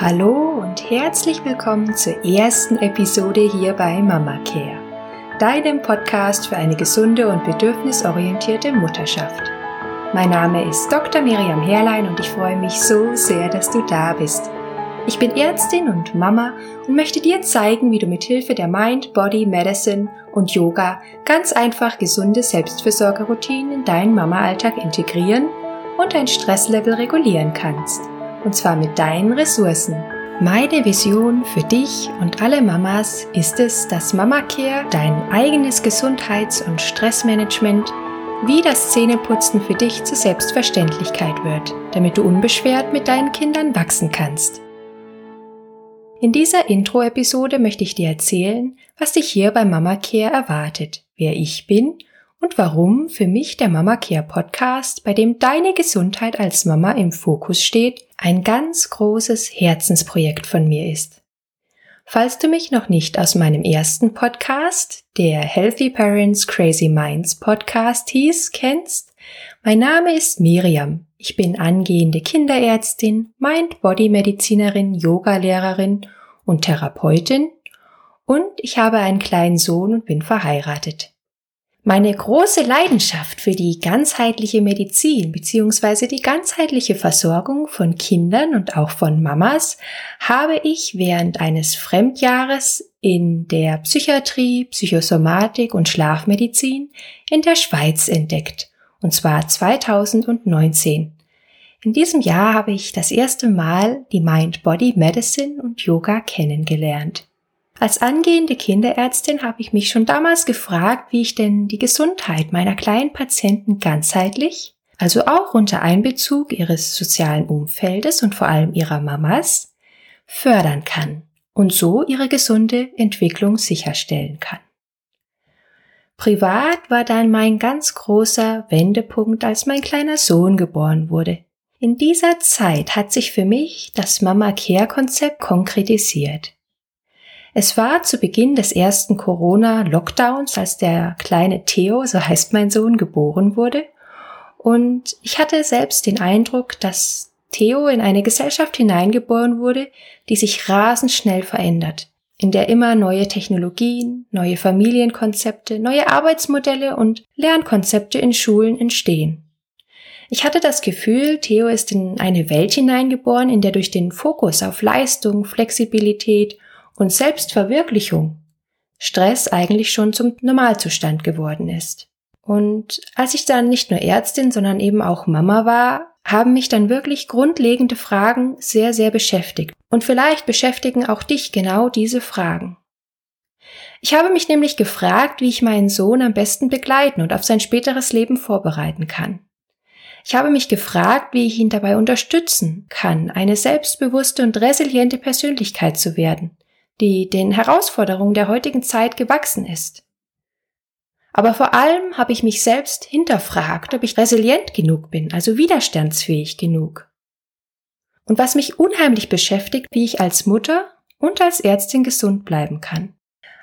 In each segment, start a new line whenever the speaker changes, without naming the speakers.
Hallo und herzlich willkommen zur ersten Episode hier bei Mama Care, deinem Podcast für eine gesunde und bedürfnisorientierte Mutterschaft. Mein Name ist Dr. Miriam Herrlein und ich freue mich so sehr, dass du da bist. Ich bin Ärztin und Mama und möchte dir zeigen, wie du mit Hilfe der Mind, Body, Medicine und Yoga ganz einfach gesunde Selbstfürsorgeroutinen in deinen Mama-Alltag integrieren und dein Stresslevel regulieren kannst und zwar mit deinen Ressourcen. Meine Vision für dich und alle Mamas ist es, dass Mama Care dein eigenes Gesundheits- und Stressmanagement wie das Zähneputzen für dich zur Selbstverständlichkeit wird, damit du unbeschwert mit deinen Kindern wachsen kannst. In dieser Intro-Episode möchte ich dir erzählen, was dich hier bei Mama Care erwartet, wer ich bin und warum für mich der Mama Care Podcast, bei dem deine Gesundheit als Mama im Fokus steht, ein ganz großes Herzensprojekt von mir ist. Falls du mich noch nicht aus meinem ersten Podcast, der Healthy Parents Crazy Minds Podcast hieß, kennst, mein Name ist Miriam. Ich bin angehende Kinderärztin, Mind-Body-Medizinerin, Yoga-Lehrerin und Therapeutin und ich habe einen kleinen Sohn und bin verheiratet. Meine große Leidenschaft für die ganzheitliche Medizin bzw. die ganzheitliche Versorgung von Kindern und auch von Mamas habe ich während eines Fremdjahres in der Psychiatrie, Psychosomatik und Schlafmedizin in der Schweiz entdeckt, und zwar 2019. In diesem Jahr habe ich das erste Mal die Mind-Body Medicine und Yoga kennengelernt. Als angehende Kinderärztin habe ich mich schon damals gefragt, wie ich denn die Gesundheit meiner kleinen Patienten ganzheitlich, also auch unter Einbezug ihres sozialen Umfeldes und vor allem ihrer Mamas, fördern kann und so ihre gesunde Entwicklung sicherstellen kann. Privat war dann mein ganz großer Wendepunkt, als mein kleiner Sohn geboren wurde. In dieser Zeit hat sich für mich das Mama Care Konzept konkretisiert. Es war zu Beginn des ersten Corona-Lockdowns, als der kleine Theo, so heißt mein Sohn, geboren wurde. Und ich hatte selbst den Eindruck, dass Theo in eine Gesellschaft hineingeboren wurde, die sich rasend schnell verändert, in der immer neue Technologien, neue Familienkonzepte, neue Arbeitsmodelle und Lernkonzepte in Schulen entstehen. Ich hatte das Gefühl, Theo ist in eine Welt hineingeboren, in der durch den Fokus auf Leistung, Flexibilität und Selbstverwirklichung Stress eigentlich schon zum Normalzustand geworden ist. Und als ich dann nicht nur Ärztin, sondern eben auch Mama war, haben mich dann wirklich grundlegende Fragen sehr, sehr beschäftigt. Und vielleicht beschäftigen auch dich genau diese Fragen. Ich habe mich nämlich gefragt, wie ich meinen Sohn am besten begleiten und auf sein späteres Leben vorbereiten kann. Ich habe mich gefragt, wie ich ihn dabei unterstützen kann, eine selbstbewusste und resiliente Persönlichkeit zu werden, die den Herausforderungen der heutigen Zeit gewachsen ist. Aber vor allem habe ich mich selbst hinterfragt, ob ich resilient genug bin, also widerstandsfähig genug. Und was mich unheimlich beschäftigt, wie ich als Mutter und als Ärztin gesund bleiben kann.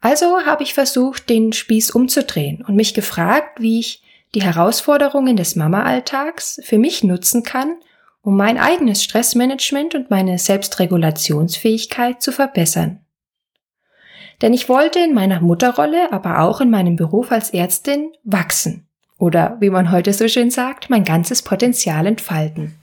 Also habe ich versucht, den Spieß umzudrehen und mich gefragt, wie ich die Herausforderungen des Mama-Alltags für mich nutzen kann, um mein eigenes Stressmanagement und meine Selbstregulationsfähigkeit zu verbessern. Denn ich wollte in meiner Mutterrolle, aber auch in meinem Beruf als Ärztin wachsen. Oder wie man heute so schön sagt, mein ganzes Potenzial entfalten.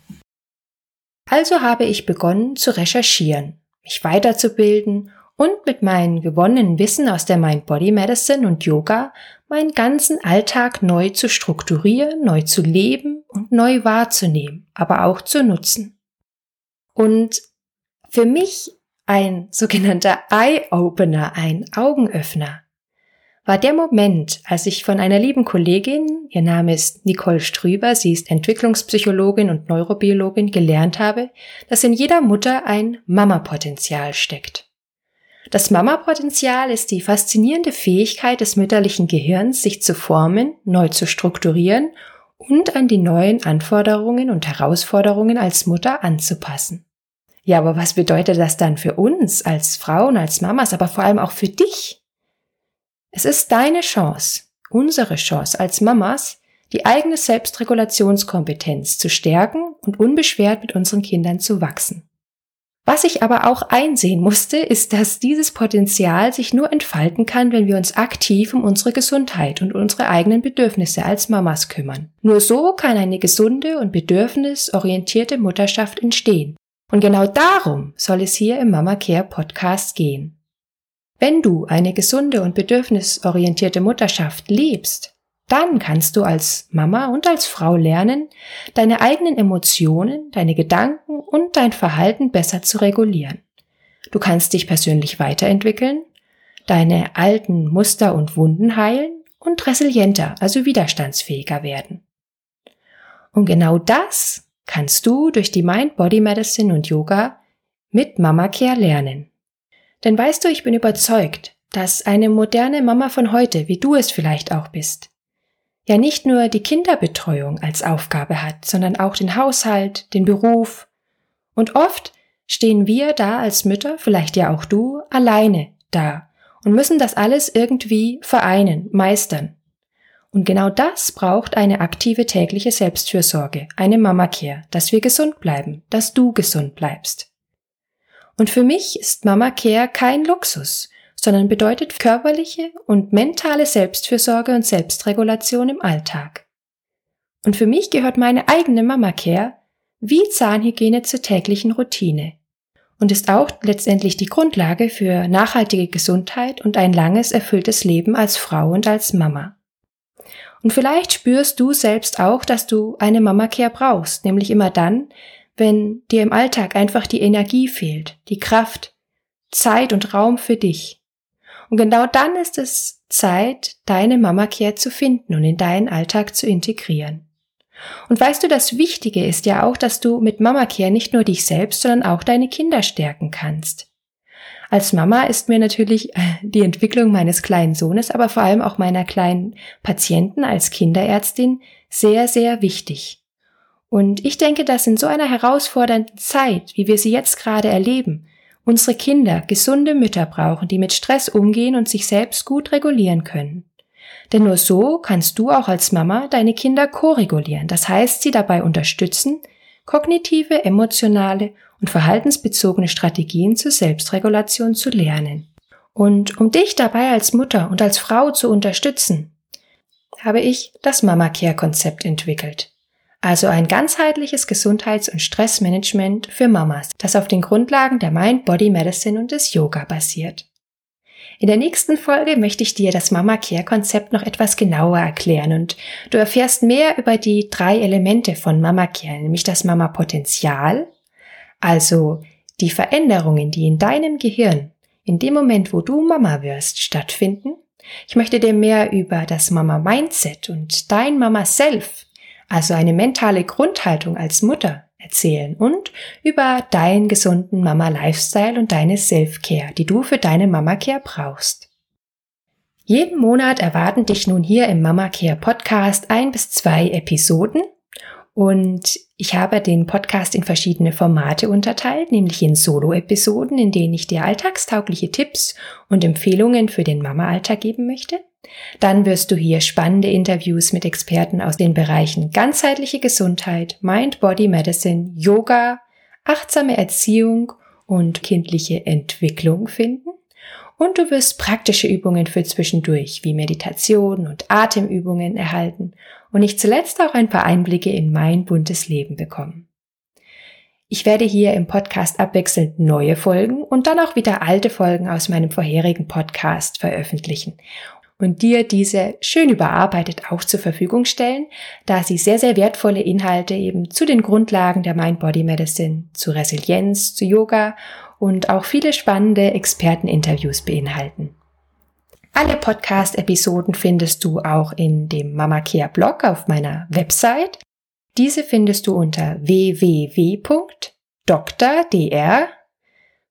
Also habe ich begonnen zu recherchieren, mich weiterzubilden und mit meinem gewonnenen Wissen aus der Mind Body Medicine und Yoga meinen ganzen Alltag neu zu strukturieren, neu zu leben und neu wahrzunehmen, aber auch zu nutzen. Und für mich ein sogenannter Eye-Opener, ein Augenöffner, war der Moment, als ich von einer lieben Kollegin, ihr Name ist Nicole Strüber, sie ist Entwicklungspsychologin und Neurobiologin, gelernt habe, dass in jeder Mutter ein Mama-Potenzial steckt. Das Mama-Potenzial ist die faszinierende Fähigkeit des mütterlichen Gehirns, sich zu formen, neu zu strukturieren und an die neuen Anforderungen und Herausforderungen als Mutter anzupassen. Ja, aber was bedeutet das dann für uns als Frauen, als Mamas, aber vor allem auch für dich? Es ist deine Chance, unsere Chance als Mamas, die eigene Selbstregulationskompetenz zu stärken und unbeschwert mit unseren Kindern zu wachsen. Was ich aber auch einsehen musste, ist, dass dieses Potenzial sich nur entfalten kann, wenn wir uns aktiv um unsere Gesundheit und unsere eigenen Bedürfnisse als Mamas kümmern. Nur so kann eine gesunde und bedürfnisorientierte Mutterschaft entstehen. Und genau darum soll es hier im Mama Care Podcast gehen. Wenn du eine gesunde und bedürfnisorientierte Mutterschaft lebst, dann kannst du als Mama und als Frau lernen, deine eigenen Emotionen, deine Gedanken und dein Verhalten besser zu regulieren. Du kannst dich persönlich weiterentwickeln, deine alten Muster und Wunden heilen und resilienter, also widerstandsfähiger werden. Und genau das kannst du durch die Mind Body Medicine und Yoga mit Mama Care lernen. Denn weißt du, ich bin überzeugt, dass eine moderne Mama von heute, wie du es vielleicht auch bist, ja nicht nur die Kinderbetreuung als Aufgabe hat, sondern auch den Haushalt, den Beruf. Und oft stehen wir da als Mütter, vielleicht ja auch du, alleine da und müssen das alles irgendwie vereinen, meistern. Und genau das braucht eine aktive tägliche Selbstfürsorge, eine Mama-Care, dass wir gesund bleiben, dass du gesund bleibst. Und für mich ist Mama-Care kein Luxus, sondern bedeutet körperliche und mentale Selbstfürsorge und Selbstregulation im Alltag. Und für mich gehört meine eigene Mama Care wie Zahnhygiene zur täglichen Routine und ist auch letztendlich die Grundlage für nachhaltige Gesundheit und ein langes, erfülltes Leben als Frau und als Mama. Und vielleicht spürst du selbst auch, dass du eine Mama Care brauchst, nämlich immer dann, wenn dir im Alltag einfach die Energie fehlt, die Kraft, Zeit und Raum für dich. Und genau dann ist es Zeit, deine Mama Care zu finden und in deinen Alltag zu integrieren. Und weißt du, das Wichtige ist ja auch, dass du mit Mama Care nicht nur dich selbst, sondern auch deine Kinder stärken kannst. Als Mama ist mir natürlich äh, die Entwicklung meines kleinen Sohnes, aber vor allem auch meiner kleinen Patienten als Kinderärztin sehr, sehr wichtig. Und ich denke, dass in so einer herausfordernden Zeit, wie wir sie jetzt gerade erleben, unsere Kinder gesunde Mütter brauchen, die mit Stress umgehen und sich selbst gut regulieren können. Denn nur so kannst du auch als Mama deine Kinder koregulieren, das heißt sie dabei unterstützen, kognitive, emotionale und verhaltensbezogene Strategien zur Selbstregulation zu lernen. Und um dich dabei als Mutter und als Frau zu unterstützen, habe ich das Mama Care Konzept entwickelt also ein ganzheitliches Gesundheits- und Stressmanagement für Mamas, das auf den Grundlagen der Mind-Body Medicine und des Yoga basiert. In der nächsten Folge möchte ich dir das Mama Care Konzept noch etwas genauer erklären und du erfährst mehr über die drei Elemente von Mama Care, nämlich das Mama Potenzial, also die Veränderungen, die in deinem Gehirn in dem Moment, wo du Mama wirst, stattfinden. Ich möchte dir mehr über das Mama Mindset und dein Mama Self also eine mentale Grundhaltung als Mutter erzählen und über deinen gesunden Mama-Lifestyle und deine Self-Care, die du für deine Mama-Care brauchst. Jeden Monat erwarten dich nun hier im Mama Care Podcast ein bis zwei Episoden und ich habe den Podcast in verschiedene Formate unterteilt, nämlich in Solo-Episoden, in denen ich dir alltagstaugliche Tipps und Empfehlungen für den Mama-Alltag geben möchte. Dann wirst du hier spannende Interviews mit Experten aus den Bereichen ganzheitliche Gesundheit, Mind-Body Medicine, Yoga, achtsame Erziehung und kindliche Entwicklung finden. Und du wirst praktische Übungen für zwischendurch wie Meditation und Atemübungen erhalten und nicht zuletzt auch ein paar Einblicke in mein buntes Leben bekommen. Ich werde hier im Podcast abwechselnd neue Folgen und dann auch wieder alte Folgen aus meinem vorherigen Podcast veröffentlichen und dir diese schön überarbeitet auch zur Verfügung stellen, da sie sehr, sehr wertvolle Inhalte eben zu den Grundlagen der Mind-Body Medicine, zu Resilienz, zu Yoga und auch viele spannende Experteninterviews beinhalten. Alle Podcast-Episoden findest du auch in dem Mama Care Blog auf meiner Website. Diese findest du unter www.dr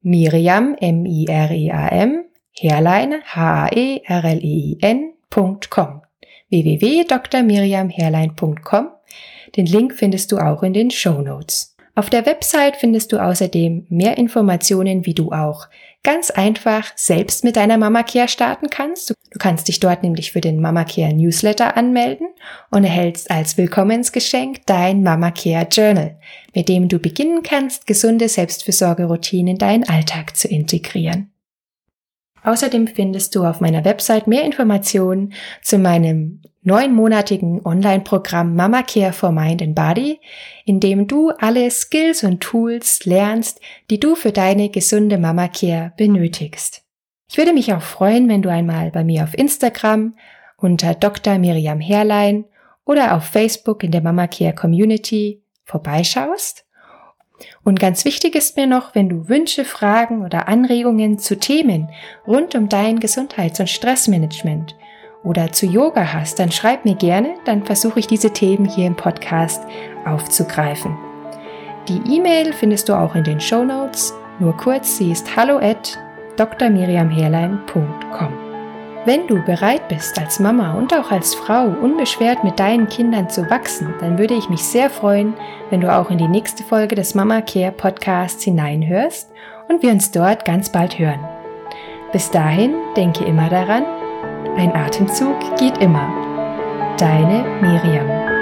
Miriam, M-I-R-I-A-M, Herlein, H-A-E-R-L-E-I-N.com www.drmiriamherlein.com. Den Link findest du auch in den Show Notes. Auf der Website findest du außerdem mehr Informationen, wie du auch ganz einfach selbst mit deiner Mama Care starten kannst. Du kannst dich dort nämlich für den Mama Care Newsletter anmelden und erhältst als Willkommensgeschenk dein Mama Care Journal, mit dem du beginnen kannst, gesunde Selbstfürsorgeroutinen in deinen Alltag zu integrieren. Außerdem findest du auf meiner Website mehr Informationen zu meinem neunmonatigen Online-Programm Mama Care for Mind and Body, in dem du alle Skills und Tools lernst, die du für deine gesunde Mama Care benötigst. Ich würde mich auch freuen, wenn du einmal bei mir auf Instagram unter Dr. Miriam Herrlein oder auf Facebook in der Mama Care Community vorbeischaust und ganz wichtig ist mir noch, wenn du Wünsche, Fragen oder Anregungen zu Themen rund um dein Gesundheits- und Stressmanagement oder zu Yoga hast, dann schreib mir gerne, dann versuche ich diese Themen hier im Podcast aufzugreifen. Die E-Mail findest du auch in den Show Notes. Nur kurz, sie ist hallo at drmiriamherlein.com. Wenn du bereit bist, als Mama und auch als Frau unbeschwert mit deinen Kindern zu wachsen, dann würde ich mich sehr freuen, wenn du auch in die nächste Folge des Mama Care Podcasts hineinhörst und wir uns dort ganz bald hören. Bis dahin denke immer daran, ein Atemzug geht immer. Deine Miriam.